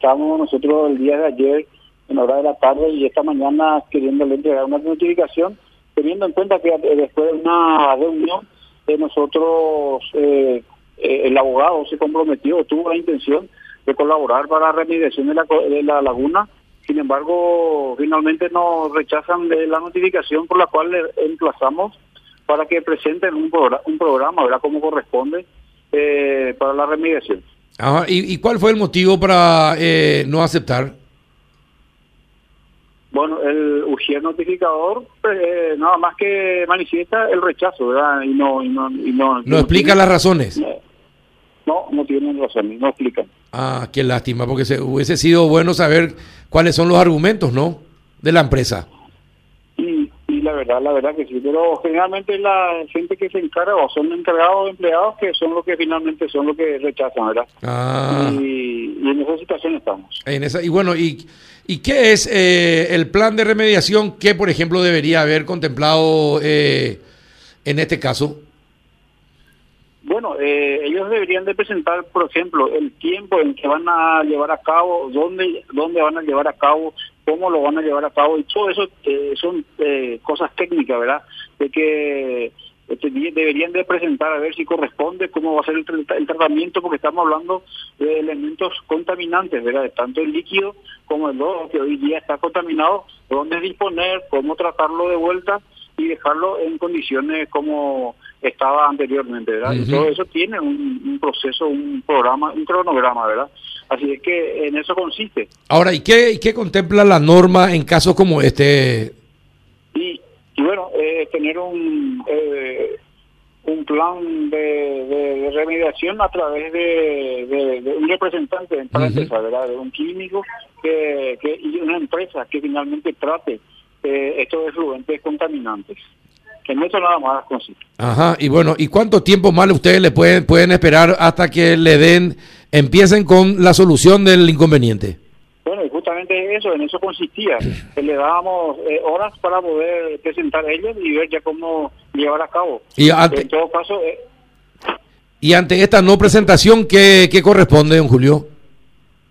estamos nosotros el día de ayer en hora de la tarde y esta mañana queriéndole entregar una notificación, teniendo en cuenta que después de una reunión de nosotros, eh, eh, el abogado se comprometió, tuvo la intención de colaborar para la remediación de la, de la laguna, sin embargo, finalmente nos rechazan la notificación por la cual le emplazamos para que presenten un, programa, un programa, ¿verdad? Como corresponde eh, para la remediación. ¿Y, cuál fue el motivo para eh, no aceptar? Bueno, el UGIER notificador pues, eh, nada más que manifiesta el rechazo, ¿verdad? Y no, y no, y no, ¿No explica las razones? No, no tienen razones, no explican. Ah, qué lástima, porque se, hubiese sido bueno saber cuáles son los argumentos, ¿no? De la empresa la verdad, la verdad que sí, pero generalmente la gente que se encarga o son encargados o empleados que son los que finalmente son los que rechazan, ¿verdad? Ah. Y, en esa situación estamos. En esa, y bueno, ¿y, y qué es eh, el plan de remediación que, por ejemplo, debería haber contemplado eh, en este caso? Bueno, eh, ellos deberían de presentar, por ejemplo, el tiempo en que van a llevar a cabo, dónde, dónde van a llevar a cabo, cómo lo van a llevar a cabo y todo eso eh, son eh, cosas técnicas, ¿verdad? De que este, deberían de presentar a ver si corresponde, cómo va a ser el, tratamiento, porque estamos hablando de elementos contaminantes, ¿verdad? Tanto el líquido como el lodo, que hoy día está contaminado, dónde disponer, cómo tratarlo de vuelta y dejarlo en condiciones como estaba anteriormente, ¿verdad? Y todo eso tiene un, proceso, un programa, un cronograma, ¿verdad? Así es que en eso consiste. Ahora, ¿y qué, qué contempla la norma en casos como este? Y, bueno, eh, tener un... Eh, un plan de, remediación a través de, un representante para empezar, ¿verdad? de un químico que, que, y una empresa que finalmente trate eh, estos efluentes contaminantes. Que no eso nada más consiste. Ajá, y bueno, ¿y cuánto tiempo más ustedes le pueden, pueden esperar hasta que le den, empiecen con la solución del inconveniente? Bueno, y justamente eso, en eso consistía, le dábamos eh, horas para poder presentar ellos y ver ya cómo llevar a cabo. Y ante, en todo caso... Eh, y ante esta no presentación, ¿qué, qué corresponde, don Julio?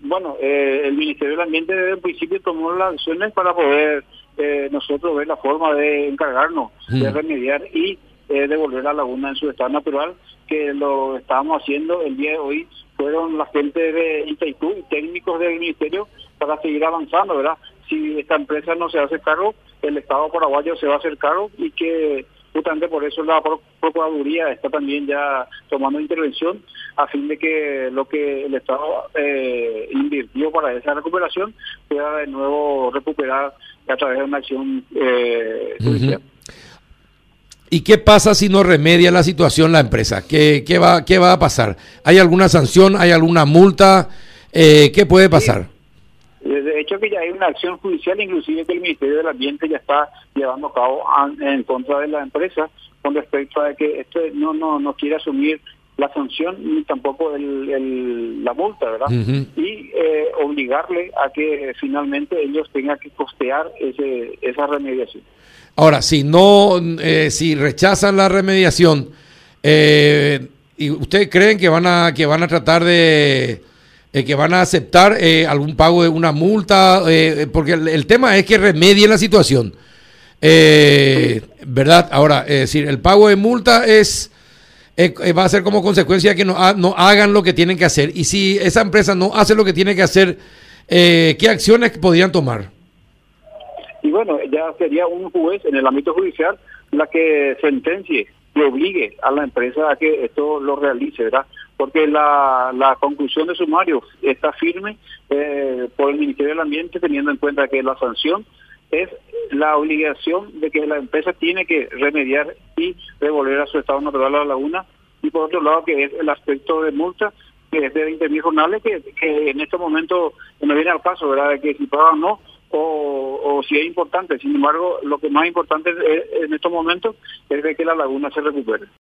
Bueno, eh, el Ministerio del Ambiente desde el principio tomó las acciones para poder eh, nosotros ver la forma de encargarnos de mm. remediar y eh, devolver la laguna en su estado natural, que lo estábamos haciendo el día de hoy. Fueron la gente de Itaipú y técnicos del Ministerio para seguir avanzando, ¿verdad? Si esta empresa no se hace cargo, el Estado paraguayo se va a hacer cargo y que justamente por eso la Procuraduría está también ya tomando intervención a fin de que lo que el Estado eh, invirtió para esa recuperación pueda de nuevo recuperar a través de una acción eh, judicial. ¿Y qué pasa si no remedia la situación la empresa? ¿Qué, qué, va, qué va a pasar? ¿Hay alguna sanción? ¿Hay alguna multa? Eh, ¿Qué puede pasar? De hecho que ya hay una acción judicial, inclusive que el Ministerio del Ambiente ya está llevando a cabo en contra de la empresa con respecto a que esto no no no quiere asumir la sanción ni tampoco el, la multa, ¿verdad? Y eh, obligarle a que finalmente ellos tengan que costear ese, esa remediación. Ahora, si no, eh, si rechazan la remediación, eh, ¿y ustedes creen que van a que van a tratar de eh, que van a aceptar eh, algún pago de una multa, eh, porque el, tema es que remedie la situación. ¿Verdad? Ahora, es decir, el pago de multa es va a ser como consecuencia que no, no hagan lo que tienen que hacer. Y si esa empresa no hace lo que tiene que hacer, ¿qué acciones podrían tomar? Y bueno, ya sería un juez en el ámbito judicial la que sentencie y obligue a la empresa a que esto lo realice, ¿verdad? porque la, la conclusión de sumario está firme eh, por el Ministerio del Ambiente teniendo en cuenta que la sanción es la obligación de que la empresa tiene que remediar y devolver a su estado natural a la laguna y por otro lado que es el aspecto de multa que es de 20 mil jornales que, en este momento no viene al caso, ¿verdad? De que si pagan o no o, o si es importante. Sin embargo, lo que más importante en estos momentos es de que la laguna se recupere.